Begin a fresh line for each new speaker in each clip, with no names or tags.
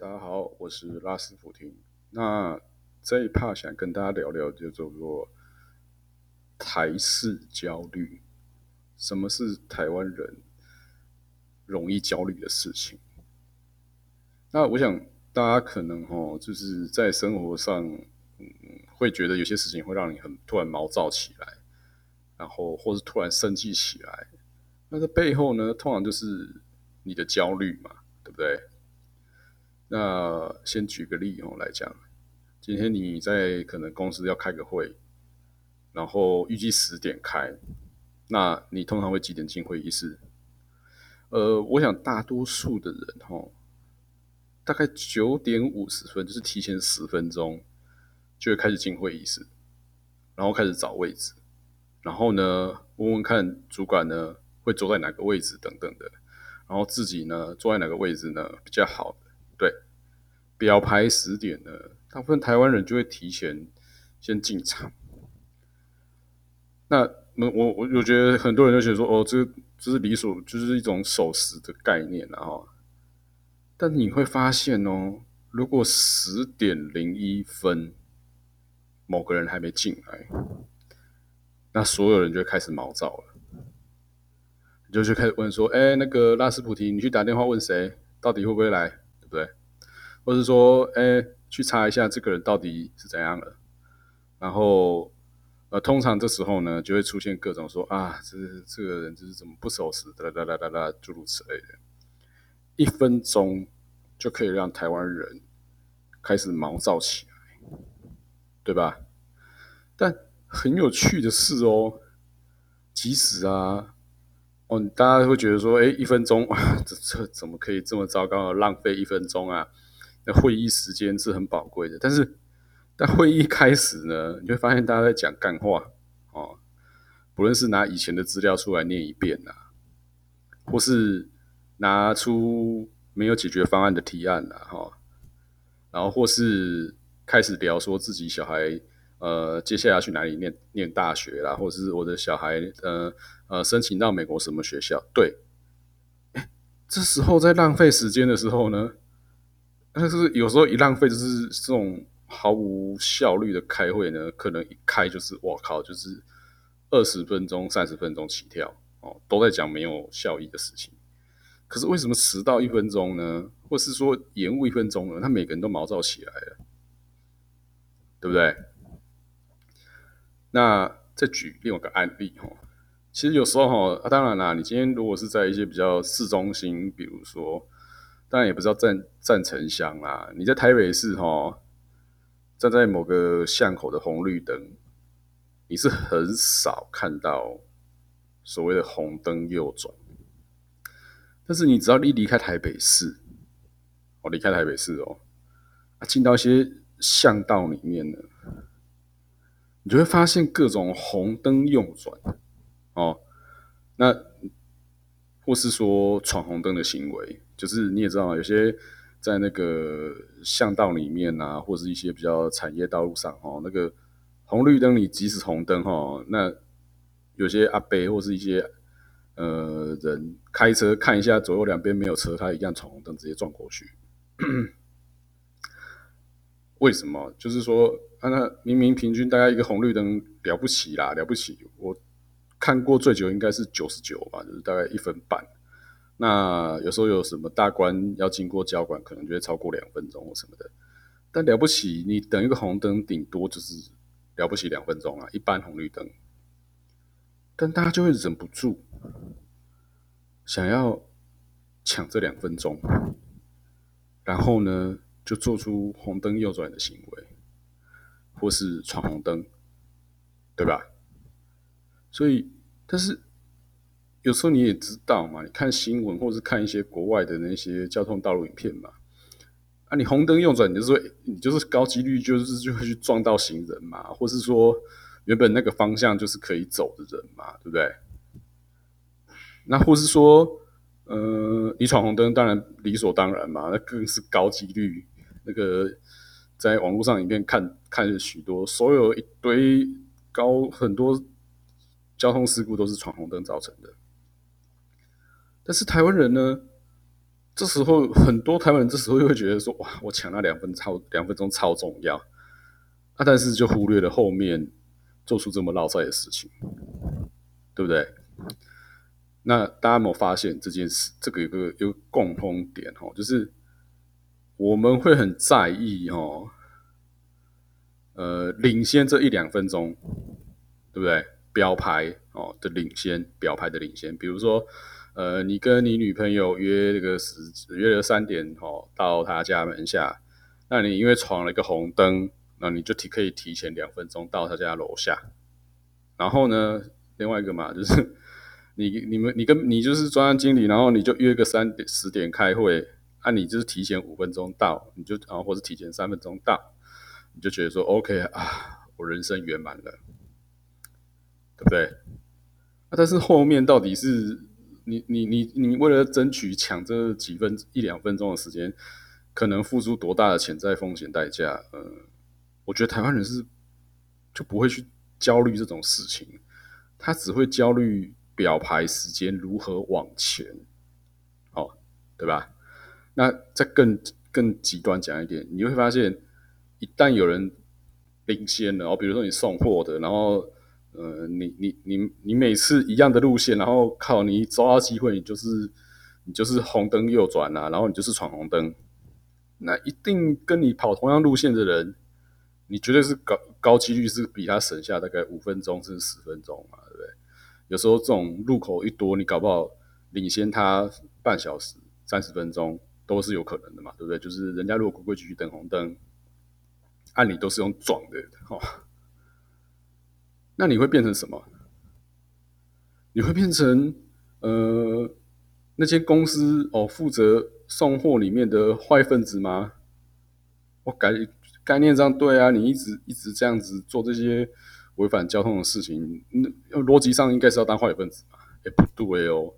大家好，我是拉斯普廷。那这一趴想跟大家聊聊，就叫做台式焦虑。什么是台湾人容易焦虑的事情？那我想大家可能哦，就是在生活上，嗯，会觉得有些事情会让你很突然毛躁起来，然后或是突然生气起来。那这背后呢，通常就是你的焦虑嘛，对不对？那先举个例哦来讲，今天你在可能公司要开个会，然后预计十点开，那你通常会几点进会议室？呃，我想大多数的人哈，大概九点五十分，就是提前十分钟就会开始进会议室，然后开始找位置，然后呢问问看主管呢会坐在哪个位置等等的，然后自己呢坐在哪个位置呢比较好。表牌十点呢，大部分台湾人就会提前先进场。那我我我我觉得很多人就觉得说，哦，这这是理所，就是一种守时的概念啊。哈，但你会发现哦，如果十点零一分某个人还没进来，那所有人就会开始毛躁了，你就去开始问说，哎，那个拉斯普提，你去打电话问谁，到底会不会来？对不对？或者说，哎，去查一下这个人到底是怎样了。然后，呃，通常这时候呢，就会出现各种说啊，这这个人就是怎么不守时，哒哒哒哒哒，诸如此类的。一分钟就可以让台湾人开始毛躁起来，对吧？但很有趣的是哦，即使啊。哦，大家会觉得说，哎，一分钟，这这怎么可以这么糟糕，浪费一分钟啊？那会议时间是很宝贵的，但是，但会议开始呢，你会发现大家在讲干话哦，不论是拿以前的资料出来念一遍呐，或是拿出没有解决方案的提案呐，哈，然后或是开始聊说自己小孩。呃，接下来要去哪里念念大学啦，或者是我的小孩，呃呃，申请到美国什么学校？对，这时候在浪费时间的时候呢，但是有时候一浪费就是这种毫无效率的开会呢，可能一开就是我靠，就是二十分钟、三十分钟起跳哦，都在讲没有效益的事情。可是为什么迟到一分钟呢？或是说延误一分钟呢？他每个人都毛躁起来了，对不对？那再举另外一个案例哈，其实有时候哈，当然啦，你今天如果是在一些比较市中心，比如说，当然也不知道站站城乡啦，你在台北市哈，站在某个巷口的红绿灯，你是很少看到所谓的红灯右转，但是你只要一离开台北市，我离开台北市哦，啊，进到一些巷道里面呢。你就会发现各种红灯右转，哦，那或是说闯红灯的行为，就是你也知道，有些在那个巷道里面啊，或是一些比较产业道路上，哦，那个红绿灯你即使红灯，哈，那有些阿伯或是一些呃人开车看一下左右两边没有车，他一样闯红灯直接撞过去。为什么？就是说啊，那明明平均大概一个红绿灯了不起啦，了不起。我看过最久应该是九十九吧，就是大概一分半。那有时候有什么大关要经过交管，可能就会超过两分钟或什么的。但了不起，你等一个红灯，顶多就是了不起两分钟啊，一般红绿灯。但大家就会忍不住想要抢这两分钟，然后呢？就做出红灯右转的行为，或是闯红灯，对吧？所以，但是有时候你也知道嘛，你看新闻或是看一些国外的那些交通道路影片嘛，啊，你红灯右转，你就是说你就是高几率就是就会去撞到行人嘛，或是说原本那个方向就是可以走的人嘛，对不对？那或是说，呃，你闯红灯当然理所当然嘛，那更是高几率。那个在网络上影片看看许多，所有一堆高很多交通事故都是闯红灯造成的。但是台湾人呢，这时候很多台湾人这时候又会觉得说，哇，我抢那两分超两分钟超重要啊，但是就忽略了后面做出这么落赛的事情，对不对？那大家有没有发现这件事？这个有个有个共通点哦，就是我们会很在意哦，呃，领先这一两分钟，对不对？标牌哦的领先，标牌的领先，比如说。呃，你跟你女朋友约这个时约了三点哦，到她家门下。那你因为闯了一个红灯，那你就提可以提前两分钟到她家楼下。然后呢，另外一个嘛，就是你你们你跟你就是专案经理，然后你就约个三点十点开会，啊，你就是提前五分钟到，你就然后或是提前三分钟到，你就觉得说 OK 啊，我人生圆满了，对不对？啊，但是后面到底是？你你你你为了争取抢这几分一两分钟的时间，可能付出多大的潜在风险代价？呃，我觉得台湾人是就不会去焦虑这种事情，他只会焦虑表牌时间如何往前，哦，对吧？那再更更极端讲一点，你会发现，一旦有人领先了，哦，比如说你送货的，然后。呃，你你你你每次一样的路线，然后靠你抓到机会，你就是你就是红灯右转啊，然后你就是闯红灯，那一定跟你跑同样路线的人，你绝对是高高几率是比他省下大概五分钟甚至十分钟嘛，对不对？有时候这种路口一多，你搞不好领先他半小时、三十分钟都是有可能的嘛，对不对？就是人家如果规规矩矩等红灯，按理都是用撞的，哈。那你会变成什么？你会变成呃，那间公司哦，负责送货里面的坏分子吗？我概概念上对啊，你一直一直这样子做这些违反交通的事情，那逻辑上应该是要当坏分子嘛？哎，不对哦，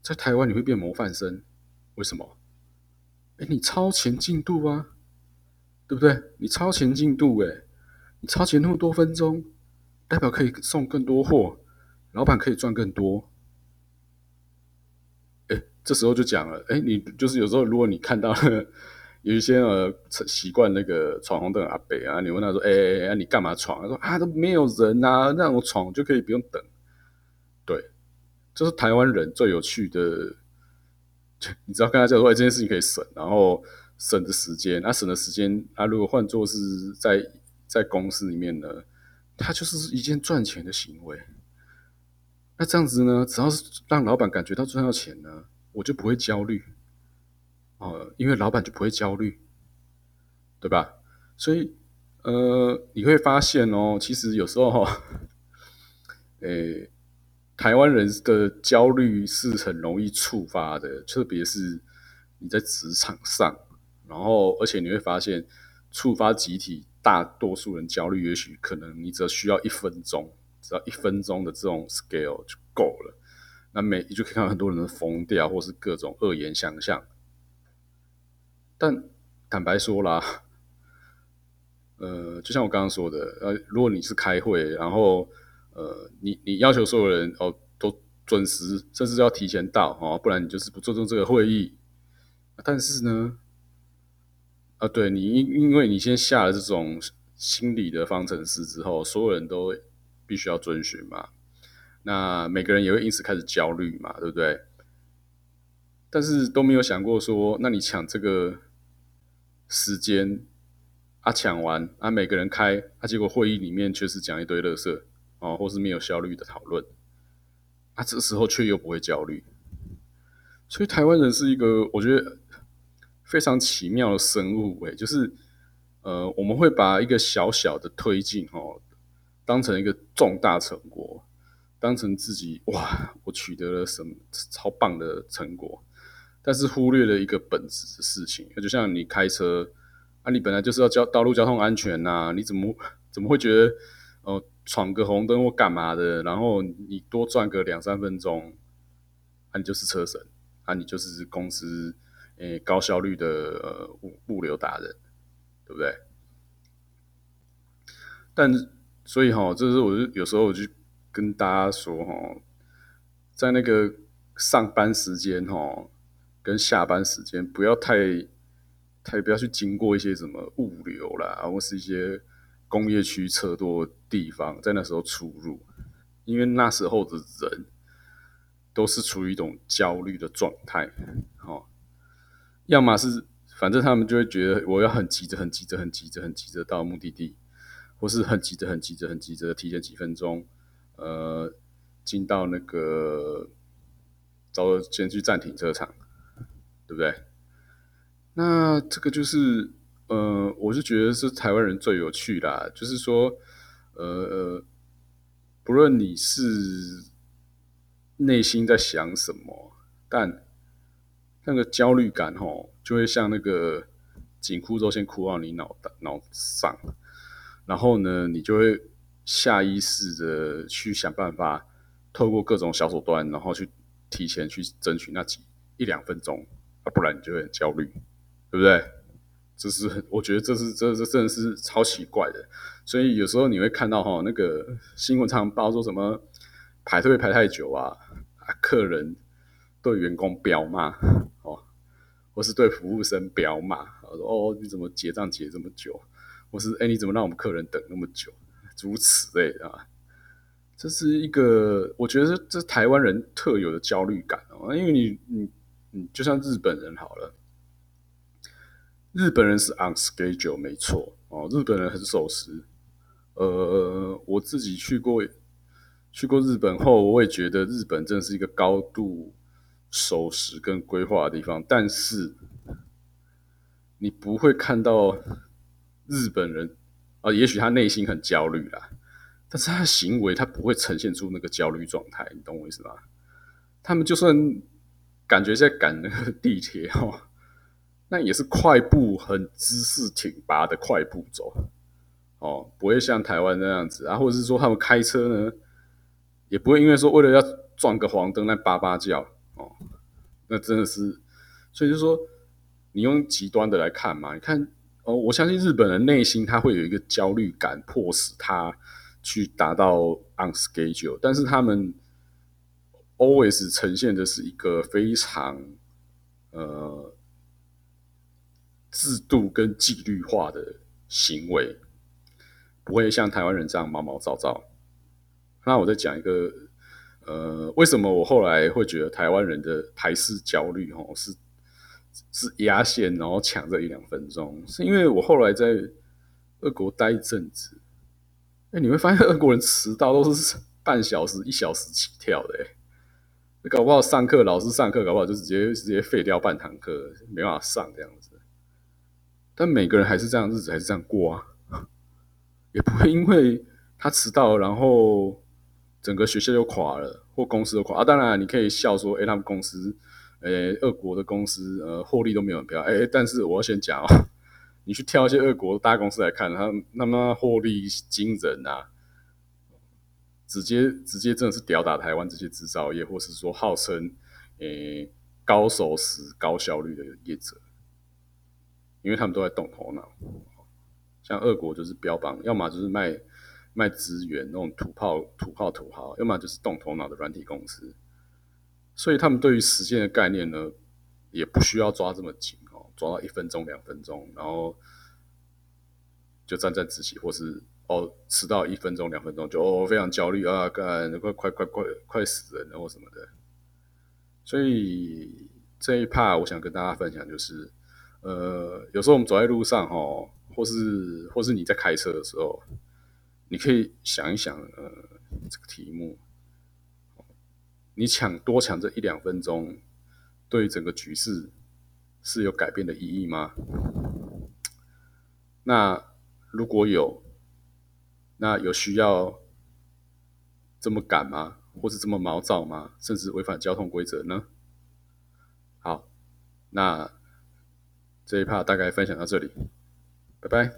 在台湾你会变模范生，为什么？哎，你超前进度啊，对不对？你超前进度，哎，你超前那么多分钟。代表可以送更多货，老板可以赚更多。哎，这时候就讲了，哎，你就是有时候如果你看到 有一些呃习惯那个闯红灯阿北啊，你问他说，哎哎哎，你干嘛闯？他说啊，都没有人呐，那我闯就可以不用等。对，就是台湾人最有趣的，你知道跟他讲说，哎，这件事情可以省，然后省的时间，那省的时间，啊，如果换做是在在公司里面呢？它就是一件赚钱的行为。那这样子呢？只要是让老板感觉到赚到钱呢，我就不会焦虑。哦，因为老板就不会焦虑，对吧？所以，呃，你会发现哦，其实有时候哈，诶，台湾人的焦虑是很容易触发的，特别是你在职场上，然后而且你会发现触发集体。大多数人焦虑，也许可能你只需要一分钟，只要一分钟的这种 scale 就够了。那每就可以看到很多人疯掉，或是各种恶言相向。但坦白说啦，呃，就像我刚刚说的，呃，如果你是开会，然后呃，你你要求所有人哦都准时，甚至要提前到哦，不然你就是不尊重这个会议。但是呢？啊，对你因因为你先下了这种心理的方程式之后，所有人都必须要遵循嘛，那每个人也会因此开始焦虑嘛，对不对？但是都没有想过说，那你抢这个时间啊，抢完啊，每个人开啊，结果会议里面却是讲一堆垃圾哦，或是没有效率的讨论啊，这时候却又不会焦虑，所以台湾人是一个，我觉得。非常奇妙的生物，诶，就是，呃，我们会把一个小小的推进，哦，当成一个重大成果，当成自己哇，我取得了什么超棒的成果，但是忽略了一个本质的事情，就像你开车啊，你本来就是要交道路交通安全呐，你怎么怎么会觉得，哦，闯个红灯或干嘛的，然后你多赚个两三分钟，啊，你就是车神，啊，你就是公司。诶，高效率的呃物物流达人，对不对？但所以哈，这是我就有时候我就跟大家说哈，在那个上班时间哈，跟下班时间不要太太不要去经过一些什么物流啦，或是一些工业区车多的地方，在那时候出入，因为那时候的人都是处于一种焦虑的状态，哦，要么是反正他们就会觉得我要很急着、很急着、很急着、很急着到目的地，或是很急着、很急着、很急着提前几分钟，呃，进到那个。找先去暂停车场，对不对？那这个就是，呃，我是觉得是台湾人最有趣啦。就是说，呃，不论你是内心在想什么，但那个焦虑感吼，就会像那个紧箍咒先箍到你脑袋脑上，然后呢，你就会下意识的去想办法，透过各种小手段，然后去。提前去争取那几一两分钟，啊，不然你就会很焦虑，对不对？这是我觉得这是这这真的是超奇怪的。所以有时候你会看到哈，那个新闻常报说什么排队排太久啊，啊，客人对员工彪骂哦，或是对服务生彪骂，说哦你怎么结账结这么久，或是哎你怎么让我们客人等那么久，诸如此类啊。这是一个，我觉得这台湾人特有的焦虑感哦，因为你你你就像日本人好了，日本人是 on schedule 没错哦，日本人很守时。呃，我自己去过去过日本后，我也觉得日本真的是一个高度守时跟规划的地方，但是你不会看到日本人啊，也许他内心很焦虑啦。但是他的行为，他不会呈现出那个焦虑状态，你懂我意思吗？他们就算感觉在赶那个地铁哦，那也是快步、很姿势挺拔的快步走哦，不会像台湾那样子啊，或者是说他们开车呢，也不会因为说为了要撞个黄灯那叭叭叫，那真的是，所以就说你用极端的来看嘛，你看哦，我相信日本人内心他会有一个焦虑感，迫使他。去达到 on schedule，但是他们 always 呈现的是一个非常呃制度跟纪律化的行为，不会像台湾人这样毛毛躁躁。那我再讲一个，呃，为什么我后来会觉得台湾人的排斥焦虑哦是是压线，然后抢这一两分钟，是因为我后来在俄国待一阵子。哎，你会发现俄国人迟到都是 半小时、一小时起跳的。哎，搞不好上课老师上课，搞不好就直接直接废掉半堂课，没办法上这样子。但每个人还是这样，日子还是这样过啊，也不会因为他迟到，然后整个学校就垮了，或公司都垮啊。当然，你可以笑说，哎，他们公司，哎，俄国的公司，呃，获利都没有很漂亮。哎，但是我要先讲哦。你去挑一些俄国大公司来看，他那么获利惊人啊，直接直接真的是吊打台湾这些制造业，或是说号称诶高守时、高效率的业者，因为他们都在动头脑。像俄国就是标榜，要么就是卖卖资源那种土炮、土炮、土豪，要么就是动头脑的软体公司。所以他们对于时间的概念呢，也不需要抓这么紧哦。抓到一分钟、两分钟，然后就沾沾自喜，或是哦迟到一分钟、两分钟就哦非常焦虑啊，干快快快快快死人了或什么的。所以这一趴我想跟大家分享就是，呃，有时候我们走在路上哈，或是或是你在开车的时候，你可以想一想，呃，这个题目，你抢多抢这一两分钟，对整个局势。是有改变的意义吗？那如果有，那有需要这么赶吗？或是这么毛躁吗？甚至违反交通规则呢？好，那这一趴大概分享到这里，拜拜。